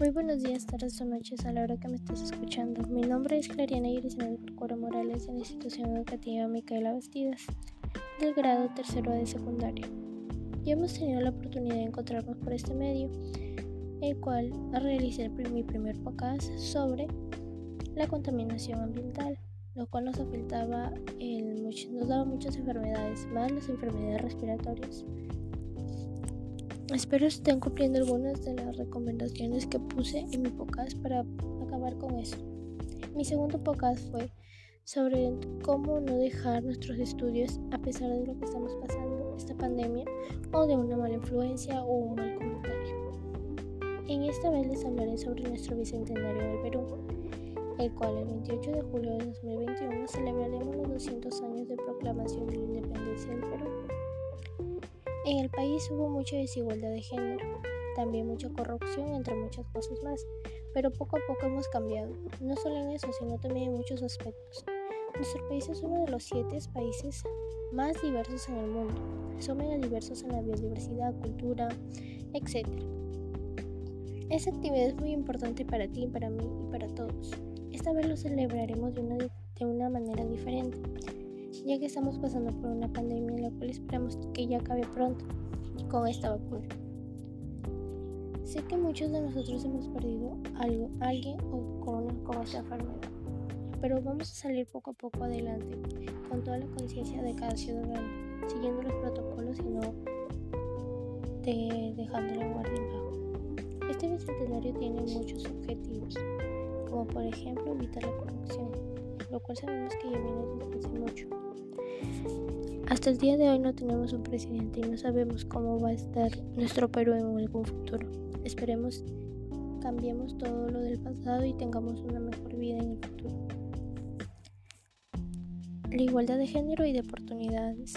Muy buenos días, tardes o noches a la hora que me estés escuchando. Mi nombre es Clariana Irisabel Corcoro Morales de la institución educativa Micaela Bastidas, del grado tercero de secundaria. Ya hemos tenido la oportunidad de encontrarnos por este medio, el cual realicé mi primer podcast sobre la contaminación ambiental, lo cual nos afectaba, el, nos daba muchas enfermedades, más las enfermedades respiratorias. Espero estén cumpliendo algunas de las recomendaciones que puse en mi podcast para acabar con eso. Mi segundo podcast fue sobre cómo no dejar nuestros estudios a pesar de lo que estamos pasando, esta pandemia, o de una mala influencia o un mal comentario. En esta vez les hablaré sobre nuestro bicentenario del Perú, el cual el 28 de julio de 2021 celebraremos los 200 años de proclamación de la independencia del Perú. En el país hubo mucha desigualdad de género, también mucha corrupción, entre muchas cosas más, pero poco a poco hemos cambiado, no solo en eso, sino también en muchos aspectos. Nuestro país es uno de los siete países más diversos en el mundo, son mega diversos en la biodiversidad, cultura, etc. Esta actividad es muy importante para ti, para mí y para todos. Esta vez lo celebraremos de una, de una manera diferente ya que estamos pasando por una pandemia en la cual esperamos que ya acabe pronto con esta vacuna. Sé que muchos de nosotros hemos perdido algo, alguien o con, con esta enfermedad, pero vamos a salir poco a poco adelante con toda la conciencia de cada ciudadano, siguiendo los protocolos y no de, dejando la guardia bajo. Este bicentenario tiene muchos objetivos, como por ejemplo evitar la corrupción, lo cual sabemos que ya viene desde hace mucho. Hasta el día de hoy no tenemos un presidente y no sabemos cómo va a estar nuestro Perú en algún futuro. Esperemos cambiemos todo lo del pasado y tengamos una mejor vida en el futuro. La igualdad de género y de oportunidades.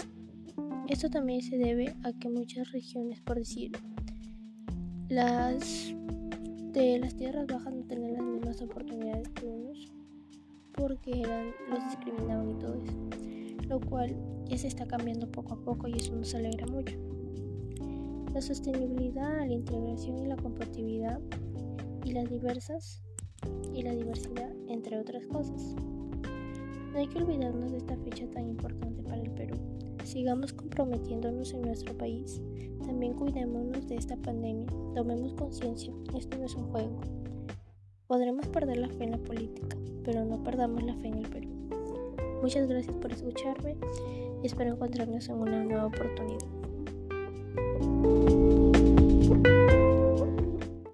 Esto también se debe a que muchas regiones, por decir, las de las tierras bajas no tienen las mismas oportunidades que porque eran, los discriminaban y todo eso lo cual ya se está cambiando poco a poco y eso nos alegra mucho. La sostenibilidad, la integración y la compatibilidad y las diversas y la diversidad, entre otras cosas. No hay que olvidarnos de esta fecha tan importante para el Perú. Sigamos comprometiéndonos en nuestro país. También cuidémonos de esta pandemia. Tomemos conciencia, esto no es un juego. Podremos perder la fe en la política, pero no perdamos la fe en el Perú. Muchas gracias por escucharme y espero encontrarnos en una nueva oportunidad.